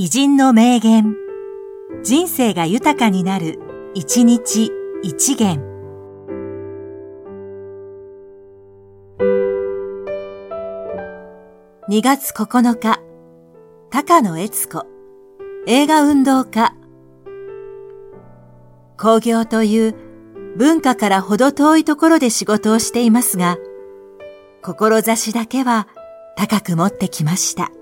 偉人の名言。人生が豊かになる、一日一元。2月9日、高野悦子、映画運動家。工業という文化からほど遠いところで仕事をしていますが、志だけは高く持ってきました。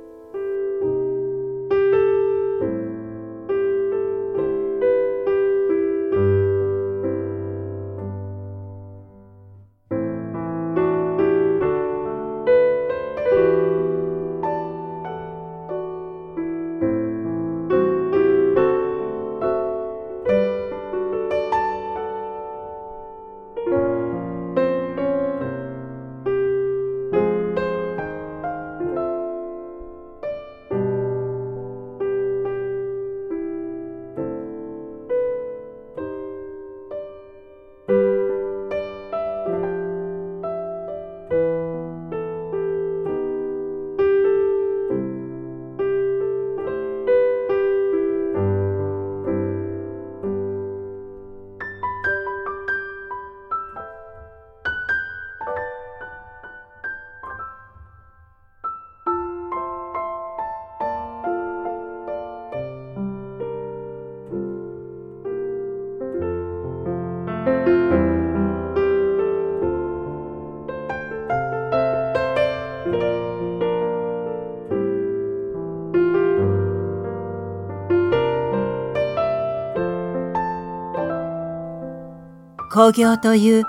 工業という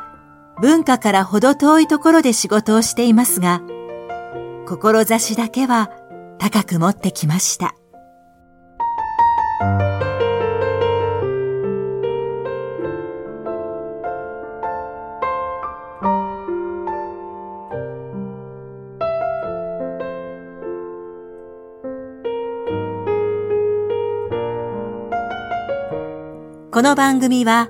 文化からほど遠いところで仕事をしていますが、志だけは高く持ってきました。この番組は